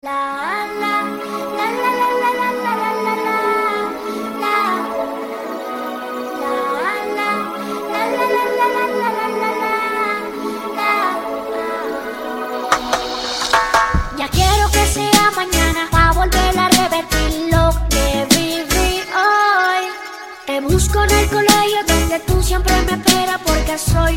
La, la, la, la, la, la, la, la, la, la, la, la, la, la, la, la, la, la, Ya quiero que sea mañana para volver a repetir lo que viví hoy. Te busco en el colegio donde tú siempre me esperas porque soy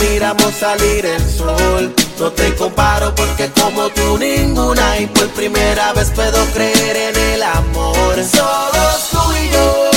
miramos salir el sol. No te comparo porque como tú ninguna y por primera vez puedo creer en el amor. Solo tú y yo.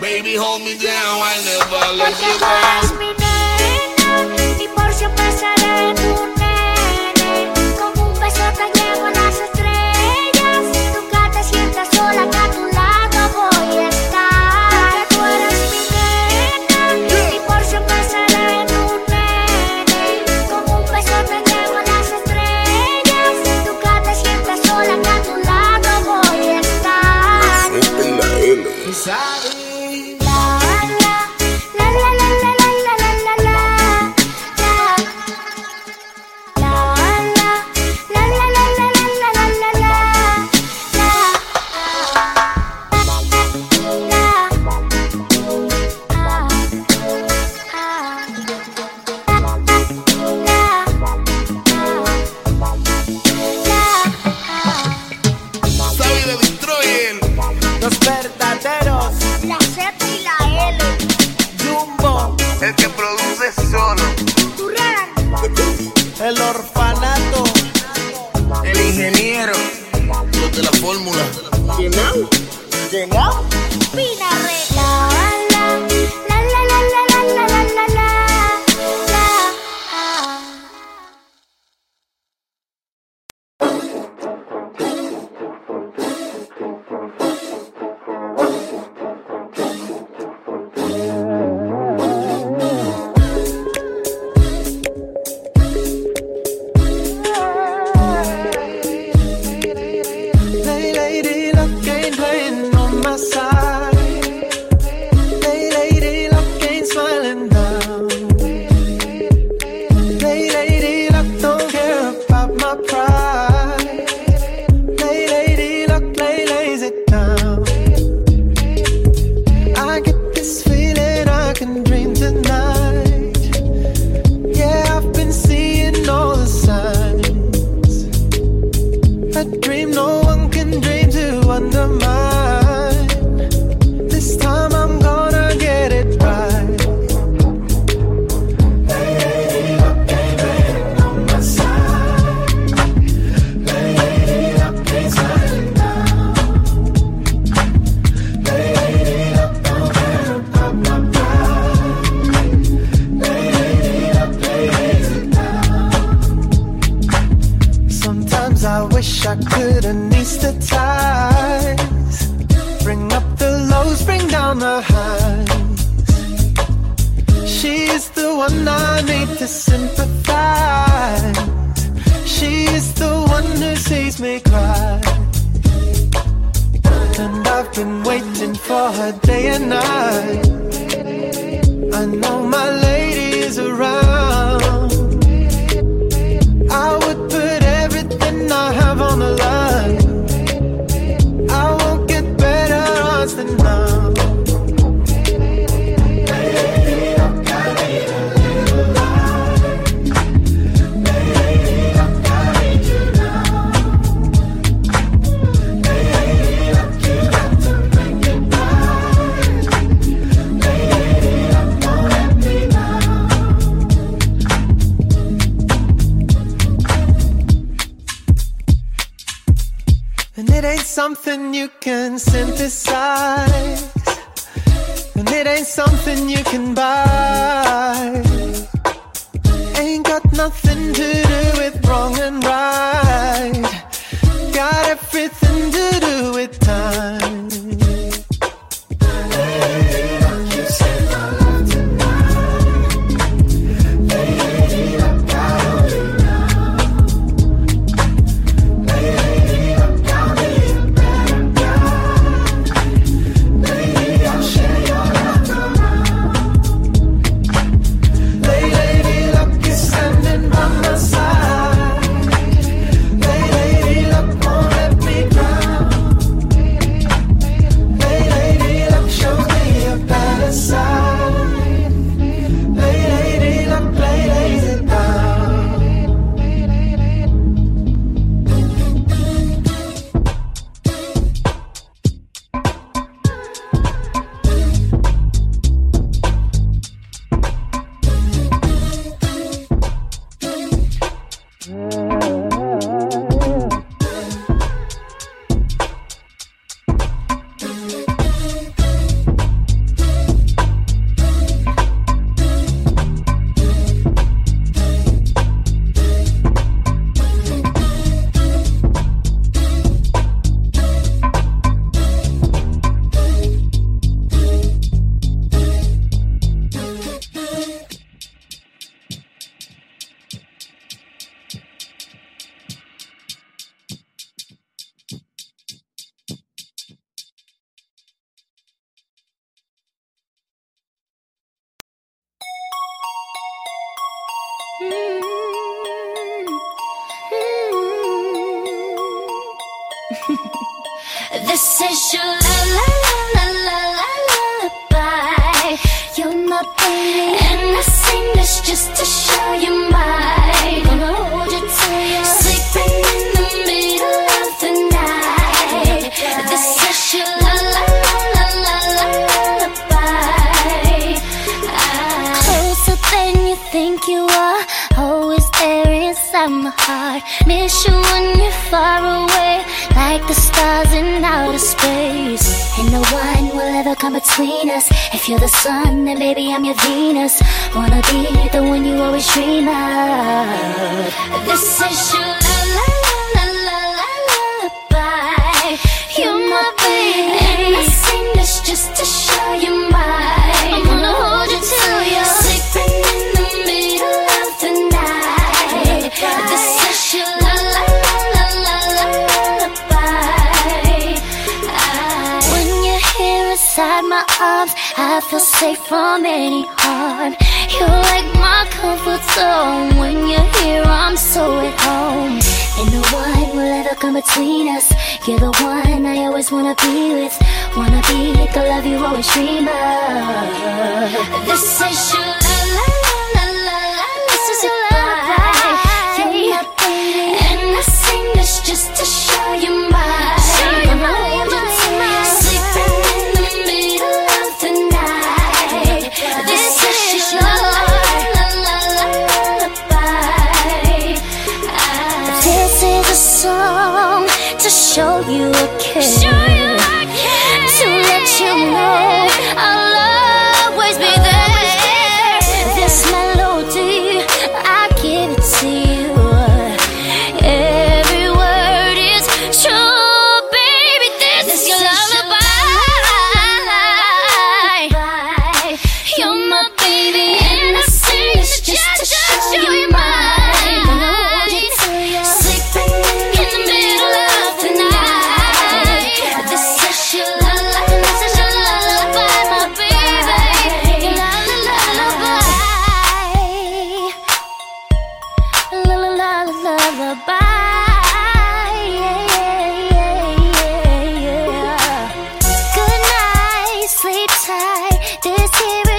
Baby, hold me down, I never let you go. la fórmula. ¿Llenado? ¿Llenado? Pina been waiting for her day and night. I know my lady is around. It ain't something you can synthesize. And it ain't something you can buy. Ain't got nothing to do with wrong and right. Got everything to do with time. My heart. Miss you when you're far away, like the stars in outer space. And no one will ever come between us. If you're the sun, then baby I'm your Venus. Wanna be the one you always dream of. This is your la la la la la. You're my baby, and I sing this just to show you I feel safe from any harm. You're like my comfort zone. When you're here, I'm so at home. And no one will ever come between us. You're the one I always wanna be with. Wanna be the love you always dream of. This is your la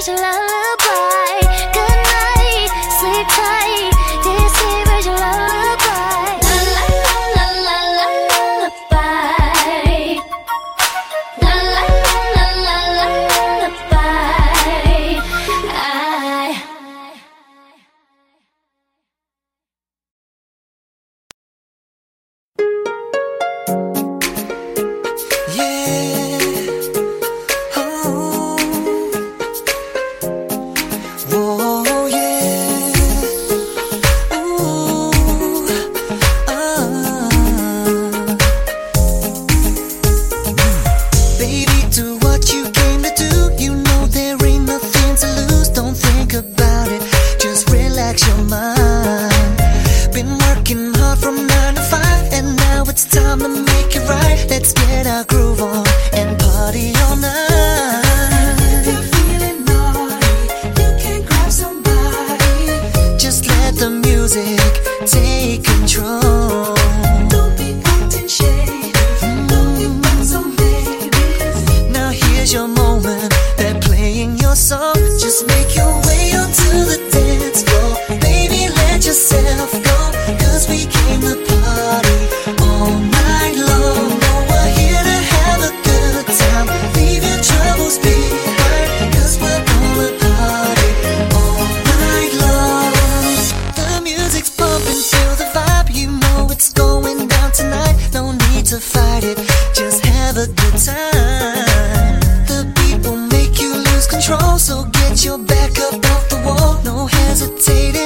special love. off the wall, no hesitating.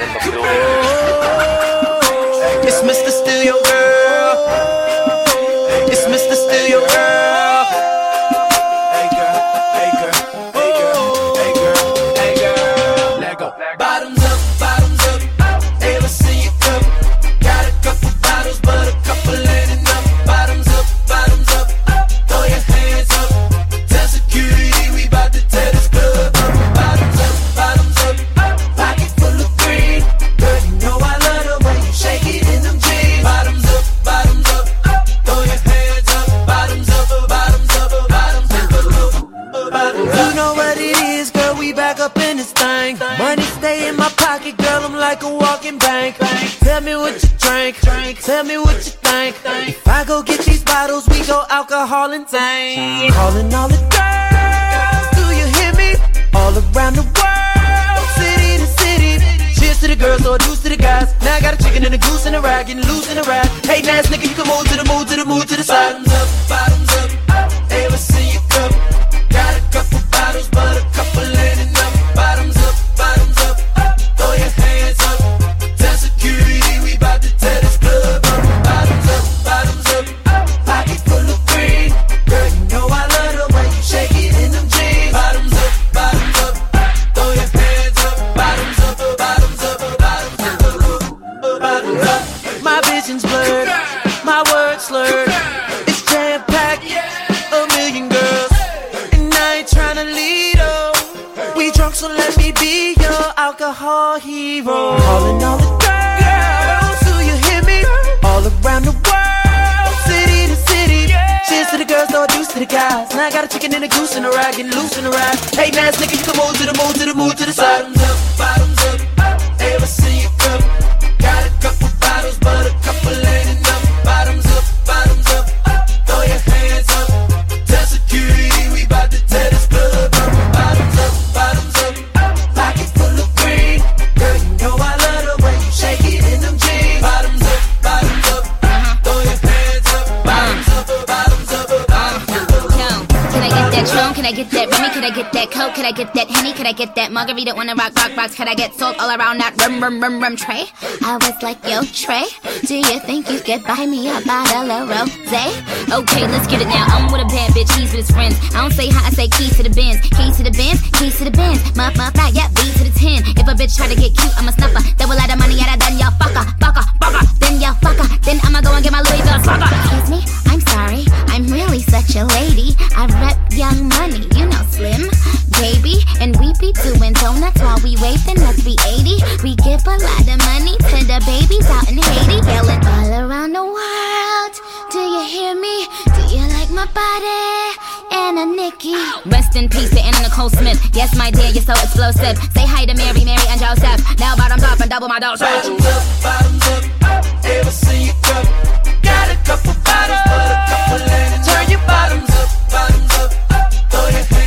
in the building. It's Mr. Steal Your Girl. calling all the girls. Do you hear me? All around the world, city to city. Cheers to the girls or deuce to the guys. Now I got a chicken and a goose and a ride, getting loose in a ride. Hey, nice nigga, you can move to the mood to the mood to the side. Bottoms up. drunk, so let me be your alcohol hero. Calling all the girls, do you hear me? All around the world, city to city. Cheers to the girls, no juice to the guys. Now I got a chicken and a goose and a ride, getting loose in the ride. Hey, nice nigga, you can move to the move to the move to the side. Bottoms up, bottoms I get that Coke? Can I get that Henny? Can I get that Margarita? Wanna rock, rock, rocks? Can I get salt all around that rum, rum, rum, rum tray? I was like, yo, Trey, do you think you could buy me a bottle of rosé? Okay, let's get it now. I'm with a bad bitch, he's with his friends. I don't say hi, I say keys to the Benz, Keys to the Benz, keys to the Benz. Muff, muff, right, yeah, B to the 10. If a bitch try to get cute, I'm a snuffer. A lot of money at her, then y'all fucker, fucker, fucker. Then y'all fucker. Then I'ma go and get my Louis Vuitton fucker. Excuse me, I'm sorry. I'm really such a lady. I rep young money, you know, slim, baby, and we be doing donuts while we waiting us be 80. We give a lot of money to the babies out in Haiti, yelling all around the world. Do you hear me? Do you like my body? Anna Nikki. Rest in peace to Anna Nicole Smith. Yes, my dear, you're so explosive. Say hi to Mary, Mary, and Joseph. Now bottoms up and double my dose. Bottoms up, bottoms up. Ever never see you come. Got a couple bottles, but a couple landings. Turn your bottoms up, bottoms up. Throw your hands